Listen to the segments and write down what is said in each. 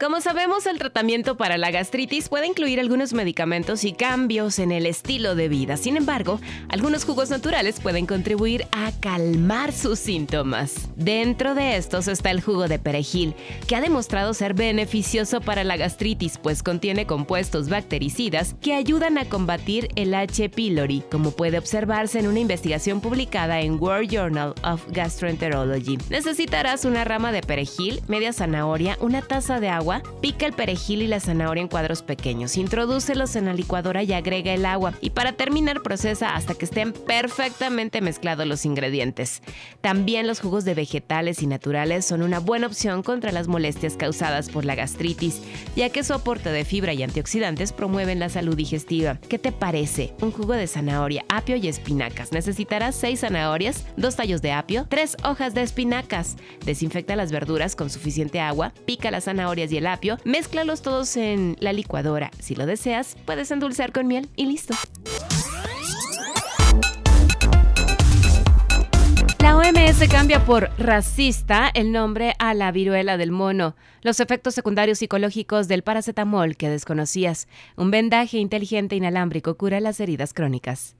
Como sabemos, el tratamiento para la gastritis puede incluir algunos medicamentos y cambios en el estilo de vida. Sin embargo, algunos jugos naturales pueden contribuir a calmar sus síntomas. Dentro de estos está el jugo de perejil, que ha demostrado ser beneficioso para la gastritis, pues contiene compuestos bactericidas que ayudan a combatir el H. pylori, como puede observarse en una investigación publicada en World Journal of Gastroenterology. Necesitarás una rama de perejil, media zanahoria, una taza de agua, pica el perejil y la zanahoria en cuadros pequeños, introdúcelos en la licuadora y agrega el agua. Y para terminar, procesa hasta que estén perfectamente mezclados los ingredientes. También los jugos de vegetales y naturales son una buena opción contra las molestias causadas por la gastritis, ya que su aporte de fibra y antioxidantes promueven la salud digestiva. ¿Qué te parece? Un jugo de zanahoria, apio y espinacas. Necesitarás 6 zanahorias, 2 tallos de apio, 3 hojas de espinacas. Desinfecta las verduras con suficiente agua, pica las zanahorias y el apio, mézclalos todos en la licuadora. Si lo deseas, puedes endulzar con miel y listo. La OMS cambia por racista el nombre a la viruela del mono. Los efectos secundarios psicológicos del paracetamol que desconocías. Un vendaje inteligente inalámbrico cura las heridas crónicas.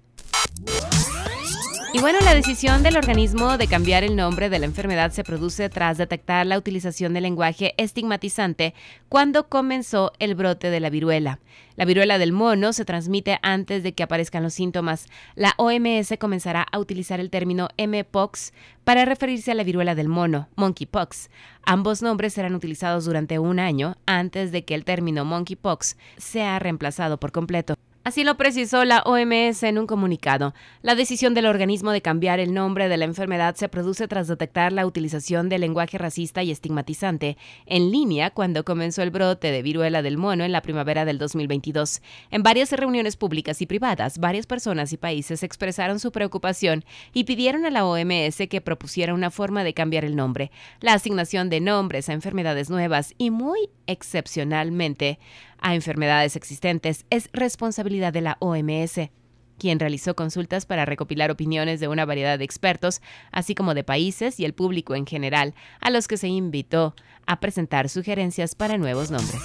Y bueno, la decisión del organismo de cambiar el nombre de la enfermedad se produce tras detectar la utilización del lenguaje estigmatizante cuando comenzó el brote de la viruela. La viruela del mono se transmite antes de que aparezcan los síntomas. La OMS comenzará a utilizar el término MPOX para referirse a la viruela del mono, monkeypox. Ambos nombres serán utilizados durante un año antes de que el término monkeypox sea reemplazado por completo. Así lo precisó la OMS en un comunicado. La decisión del organismo de cambiar el nombre de la enfermedad se produce tras detectar la utilización del lenguaje racista y estigmatizante en línea cuando comenzó el brote de viruela del mono en la primavera del 2022. En varias reuniones públicas y privadas, varias personas y países expresaron su preocupación y pidieron a la OMS que propusiera una forma de cambiar el nombre, la asignación de nombres a enfermedades nuevas y muy excepcionalmente a enfermedades existentes es responsabilidad de la OMS quien realizó consultas para recopilar opiniones de una variedad de expertos, así como de países y el público en general, a los que se invitó a presentar sugerencias para nuevos nombres.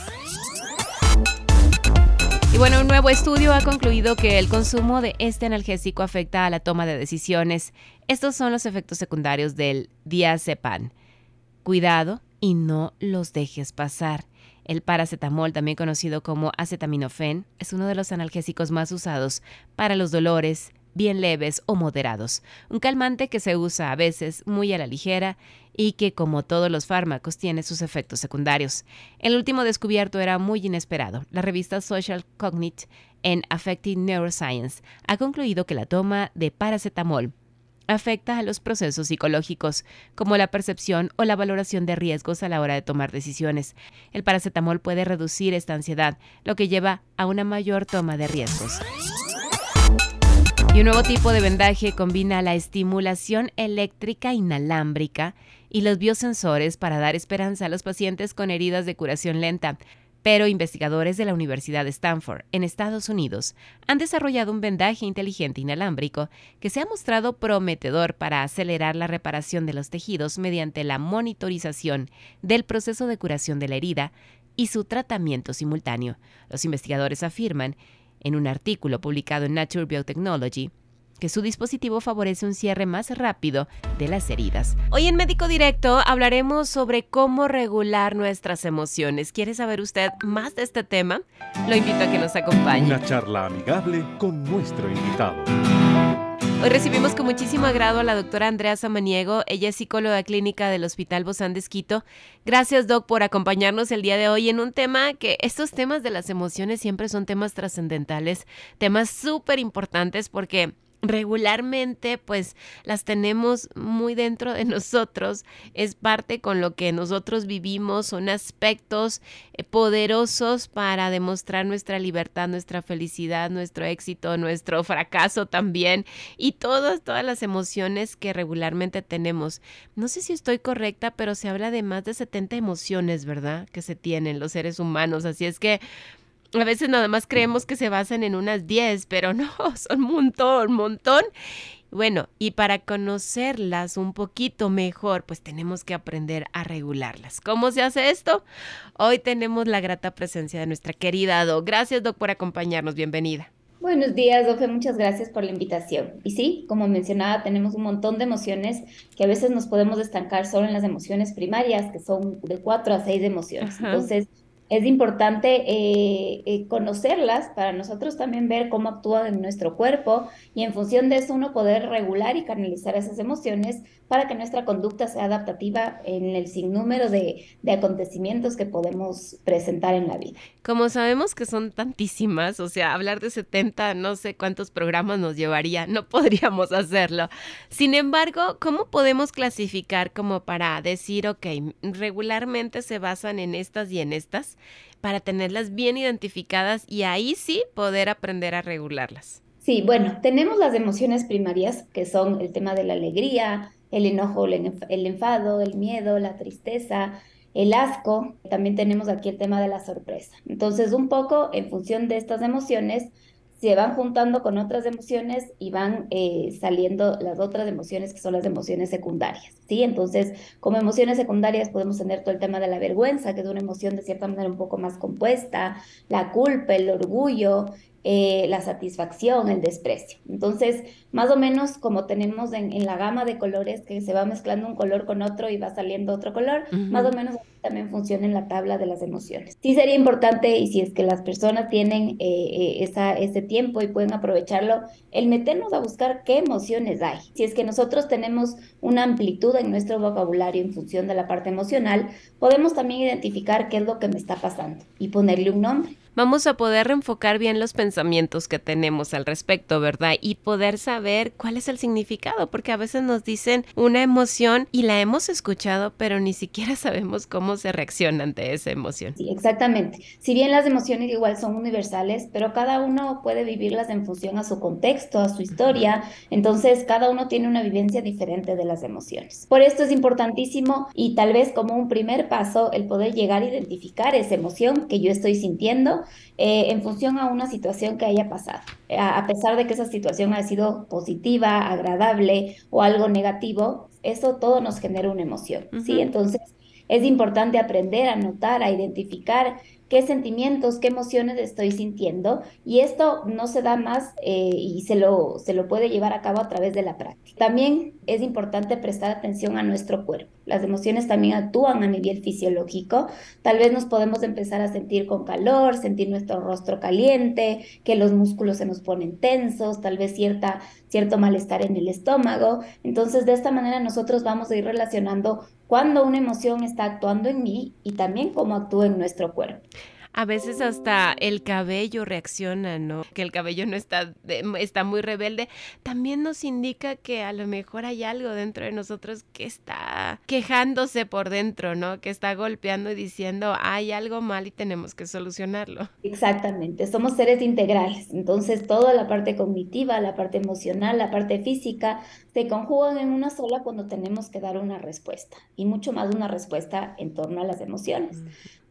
Y bueno, un nuevo estudio ha concluido que el consumo de este analgésico afecta a la toma de decisiones. Estos son los efectos secundarios del diazepam. Cuidado y no los dejes pasar. El paracetamol, también conocido como acetaminofén, es uno de los analgésicos más usados para los dolores bien leves o moderados, un calmante que se usa a veces muy a la ligera y que, como todos los fármacos, tiene sus efectos secundarios. El último descubierto era muy inesperado. La revista Social Cognite en Affecting Neuroscience ha concluido que la toma de paracetamol afecta a los procesos psicológicos, como la percepción o la valoración de riesgos a la hora de tomar decisiones. El paracetamol puede reducir esta ansiedad, lo que lleva a una mayor toma de riesgos. Y un nuevo tipo de vendaje combina la estimulación eléctrica inalámbrica y los biosensores para dar esperanza a los pacientes con heridas de curación lenta. Pero investigadores de la Universidad de Stanford, en Estados Unidos, han desarrollado un vendaje inteligente inalámbrico que se ha mostrado prometedor para acelerar la reparación de los tejidos mediante la monitorización del proceso de curación de la herida y su tratamiento simultáneo. Los investigadores afirman, en un artículo publicado en Nature Biotechnology, que su dispositivo favorece un cierre más rápido de las heridas. Hoy en Médico Directo hablaremos sobre cómo regular nuestras emociones. ¿Quiere saber usted más de este tema? Lo invito a que nos acompañe. Una charla amigable con nuestro invitado. Hoy recibimos con muchísimo agrado a la doctora Andrea Samaniego. Ella es psicóloga clínica del Hospital Bozán de Esquito. Gracias, Doc, por acompañarnos el día de hoy en un tema que estos temas de las emociones siempre son temas trascendentales, temas súper importantes porque regularmente pues las tenemos muy dentro de nosotros, es parte con lo que nosotros vivimos, son aspectos eh, poderosos para demostrar nuestra libertad, nuestra felicidad, nuestro éxito, nuestro fracaso también y todas, todas las emociones que regularmente tenemos. No sé si estoy correcta, pero se habla de más de 70 emociones, ¿verdad? Que se tienen los seres humanos, así es que a veces nada más creemos que se basan en unas 10, pero no, son un montón, un montón. Bueno, y para conocerlas un poquito mejor, pues tenemos que aprender a regularlas. ¿Cómo se hace esto? Hoy tenemos la grata presencia de nuestra querida Doc. Gracias, Doc, por acompañarnos. Bienvenida. Buenos días, Dofe. Muchas gracias por la invitación. Y sí, como mencionaba, tenemos un montón de emociones que a veces nos podemos estancar solo en las emociones primarias, que son de cuatro a seis emociones. Entonces, es importante eh, eh, conocerlas para nosotros también ver cómo actúan en nuestro cuerpo y en función de eso uno poder regular y canalizar esas emociones para que nuestra conducta sea adaptativa en el sinnúmero de, de acontecimientos que podemos presentar en la vida. Como sabemos que son tantísimas, o sea, hablar de 70, no sé cuántos programas nos llevaría, no podríamos hacerlo. Sin embargo, ¿cómo podemos clasificar como para decir, ok, regularmente se basan en estas y en estas? Para tenerlas bien identificadas y ahí sí poder aprender a regularlas. Sí, bueno, tenemos las emociones primarias, que son el tema de la alegría, el enojo, el enfado, el miedo, la tristeza, el asco. También tenemos aquí el tema de la sorpresa. Entonces, un poco en función de estas emociones, se van juntando con otras emociones y van eh, saliendo las otras emociones que son las emociones secundarias, ¿sí? Entonces, como emociones secundarias podemos tener todo el tema de la vergüenza, que es una emoción de cierta manera un poco más compuesta, la culpa, el orgullo, eh, la satisfacción, el desprecio. Entonces, más o menos como tenemos en, la gama de colores que se va mezclando un color con otro y va saliendo otro color, más o menos también funciona en la tabla de las emociones. Sí sería importante, y si es que las personas tienen eh, eh, esa, ese tiempo y pueden aprovecharlo, el meternos a buscar qué emociones hay. Si es que nosotros tenemos una amplitud en nuestro vocabulario en función de la parte emocional, podemos también identificar qué es lo que me está pasando y ponerle un nombre vamos a poder reenfocar bien los pensamientos que tenemos al respecto, ¿verdad? Y poder saber cuál es el significado, porque a veces nos dicen una emoción y la hemos escuchado, pero ni siquiera sabemos cómo se reacciona ante esa emoción. Sí, exactamente. Si bien las emociones igual son universales, pero cada uno puede vivirlas en función a su contexto, a su historia, entonces cada uno tiene una vivencia diferente de las emociones. Por esto es importantísimo y tal vez como un primer paso el poder llegar a identificar esa emoción que yo estoy sintiendo eh, en función a una situación que haya pasado. A, pesar de que esa situación haya sido positiva, agradable o algo negativo, eso todo nos genera una emoción, ¿sí? Entonces, es importante aprender a notar, a identificar qué sentimientos, qué emociones estoy sintiendo y esto no se da más eh, y se lo, se lo puede llevar a cabo a través de la práctica. También es importante prestar atención a nuestro cuerpo. Las emociones también actúan a nivel fisiológico. Tal vez nos podemos empezar a sentir con calor, sentir nuestro rostro caliente, que los músculos se nos ponen tensos, tal vez cierta, cierto malestar en el estómago. Entonces, de esta manera nosotros vamos a ir relacionando cuando una emoción está actuando en mí y también cómo actúa en nuestro cuerpo. A veces hasta el cabello reacciona, ¿no? Que el cabello no está, está muy rebelde. También nos indica que a lo mejor hay algo dentro de nosotros que está quejándose por dentro, ¿no? Que está golpeando y diciendo, hay algo mal y tenemos que solucionarlo. Exactamente, somos seres integrales. Entonces, toda la parte cognitiva, la parte emocional, la parte física, se conjugan en una sola cuando tenemos que dar una respuesta. Y mucho más una respuesta en torno a las emociones.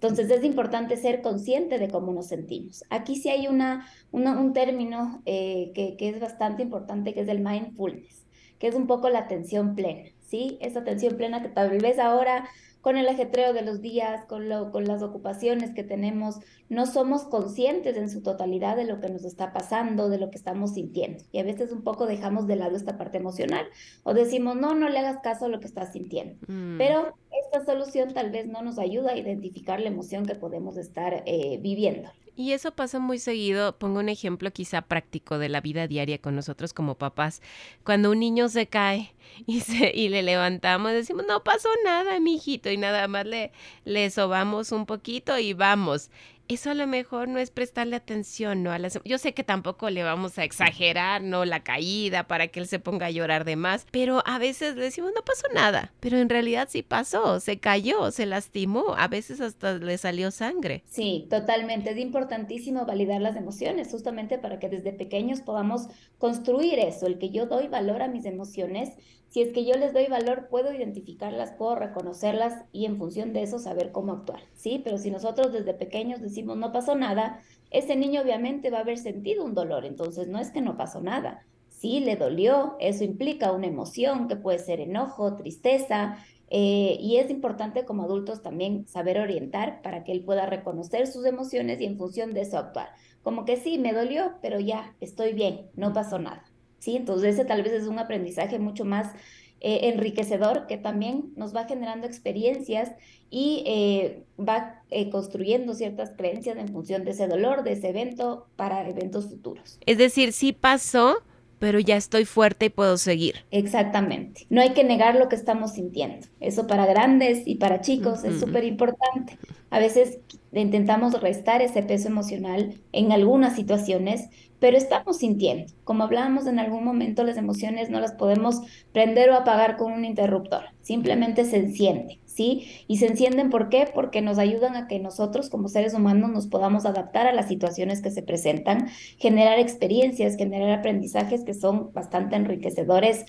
Entonces es importante ser consciente de cómo nos sentimos. Aquí sí hay una, un término eh, que, que, es bastante importante, que es el mindfulness, que es un poco la atención plena, ¿sí? Esa atención plena que tal vez ahora con el ajetreo de los días, con, lo, con las ocupaciones que tenemos, no somos conscientes en su totalidad de lo que nos está pasando, de lo que estamos sintiendo. Y a veces un poco dejamos de lado esta parte emocional o decimos, no, no le hagas caso a lo que estás sintiendo. Mm. Pero esta solución tal vez no nos ayuda a identificar la emoción que podemos estar eh, viviendo. Y eso pasa muy seguido. Pongo un ejemplo quizá práctico de la vida diaria con nosotros como papás. Cuando un niño se cae y, se, y le levantamos, decimos, no pasó nada, mi hijito, y nada más le, le sobamos un poquito y vamos eso a lo mejor no es prestarle atención, ¿no? A las, yo sé que tampoco le vamos a exagerar, ¿no? La caída para que él se ponga a llorar de más, pero a veces le decimos, no pasó nada, pero en realidad sí pasó, se cayó, se lastimó, a veces hasta le salió sangre. Sí, totalmente. Es importantísimo validar las emociones, justamente para que desde pequeños podamos construir eso, el que yo doy valor a mis emociones si es que yo les doy valor, puedo identificarlas, puedo reconocerlas y en función de eso saber cómo actuar, ¿sí? Pero si nosotros desde pequeños decimos no pasó nada, ese niño obviamente va a haber sentido un dolor, entonces no es que no pasó nada. Sí, le dolió, eso implica una emoción que puede ser enojo, tristeza, eh, y es importante como adultos también saber orientar para que él pueda reconocer sus emociones y en función de eso actuar. Como que sí, me dolió, pero ya, estoy bien, no pasó nada. ¿sí? Entonces ese tal vez es un aprendizaje mucho más eh, enriquecedor que también nos va generando experiencias y eh, va eh, construyendo ciertas creencias en función de ese dolor, de ese evento para eventos futuros. Es decir, sí pasó, pero ya estoy fuerte y puedo seguir. Exactamente. No hay que negar lo que estamos sintiendo. Eso para grandes y para chicos es súper importante. A veces intentamos restar ese peso emocional en algunas situaciones pero estamos sintiendo. Como hablábamos en algún momento, las emociones no las podemos prender o apagar con un interruptor, simplemente se encienden, ¿sí? Y se encienden ¿por qué? Porque nos ayudan a que nosotros como seres humanos nos podamos adaptar a las situaciones que se presentan, generar experiencias, generar aprendizajes que son bastante enriquecedores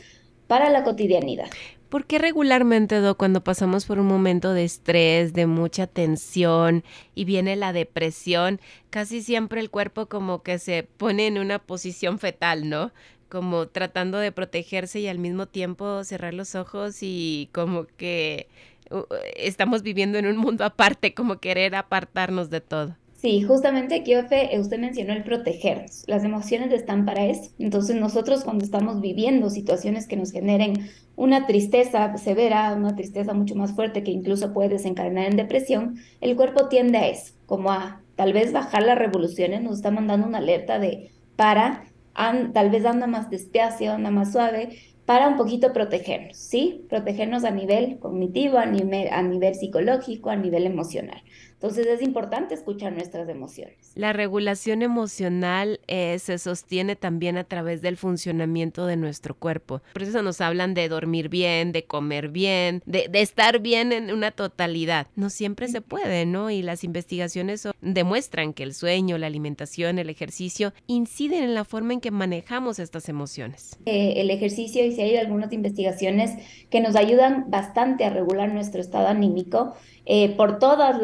para la cotidianidad. ¿Por qué regularmente, cuando pasamos por un momento de estrés, de mucha tensión y viene la depresión, casi siempre el cuerpo como que se pone en una posición fetal, ¿no? Como tratando de protegerse y al mismo tiempo cerrar los ojos y como que uh, estamos viviendo en un mundo aparte, como querer apartarnos de todo. Sí, justamente aquí, Ofe, usted mencionó el protegernos. Las emociones están para eso. Entonces nosotros cuando estamos viviendo situaciones que nos generen una tristeza severa, una tristeza mucho más fuerte que incluso puede desencadenar en depresión, el cuerpo tiende a eso, como a tal vez bajar las revoluciones, nos está mandando una alerta de para, tal vez anda más despacio, anda más suave, para un poquito protegernos, ¿sí? Protegernos a nivel cognitivo, a nivel, a nivel psicológico, a nivel emocional. Entonces es importante escuchar nuestras emociones. La regulación emocional eh, se sostiene también a través del funcionamiento de nuestro cuerpo. Por eso nos hablan de dormir bien, de comer bien, de, estar bien en una totalidad. No siempre se puede, ¿no? Y las investigaciones demuestran que el sueño, la alimentación, el ejercicio inciden en la forma en que manejamos estas emociones. Eh, el ejercicio, y si hay algunas investigaciones que nos ayudan bastante a regular nuestro estado anímico, eh, por todos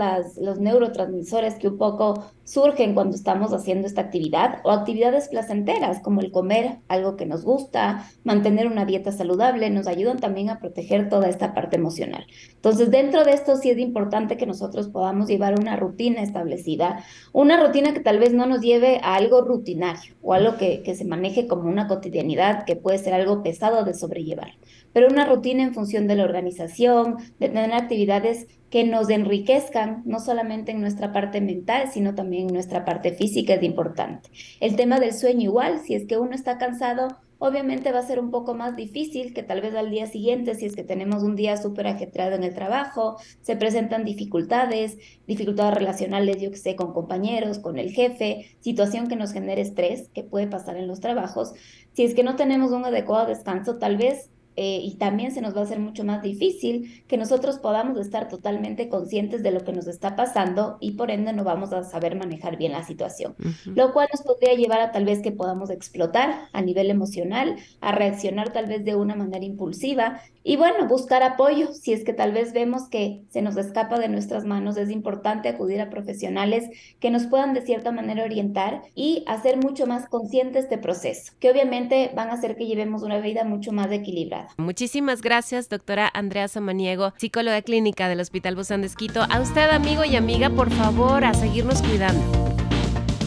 los neurotransmisores que un poco surgen cuando estamos haciendo esta actividad o actividades placenteras como el comer algo que nos gusta, mantener una dieta saludable, nos ayudan también a proteger toda esta parte emocional. Entonces, dentro de esto sí es importante que nosotros podamos llevar una rutina establecida, una rutina que tal vez no nos lleve a algo rutinario o algo que, que se maneje como una cotidianidad que puede ser algo pesado de sobrellevar, pero una rutina en función de la organización, de tener actividades que nos enriquezcan, no solamente en nuestra parte mental, sino también en nuestra parte física es importante. El tema del sueño igual, si es que uno está cansado, obviamente va a ser un poco más difícil que tal vez al día siguiente, si es que tenemos un día súper ajetreado en el trabajo, se presentan dificultades, dificultades relacionales, yo que sé, con compañeros, con el jefe, situación que nos genere estrés, que puede pasar en los trabajos. Si es que no tenemos un adecuado descanso, tal vez eh, y también se nos va a hacer mucho más difícil que nosotros podamos estar totalmente conscientes de lo que nos está pasando y por ende no vamos a saber manejar bien la situación, lo cual nos podría llevar a tal vez que podamos explotar a nivel emocional, a reaccionar tal vez de una manera impulsiva y bueno, buscar apoyo. Si es que tal vez vemos que se nos escapa de nuestras manos, es importante acudir a profesionales que nos puedan de cierta manera orientar y hacer mucho más consciente este proceso, que obviamente van a hacer que llevemos una vida mucho más equilibrada. Muchísimas gracias, doctora Andrea Samaniego, psicóloga clínica del Hospital Bozán de Esquito. A usted, amigo y amiga, por favor, a seguirnos cuidando.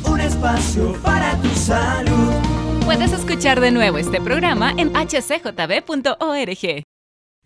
Un espacio para tu salud. Puedes escuchar de nuevo este programa en hcjb.org.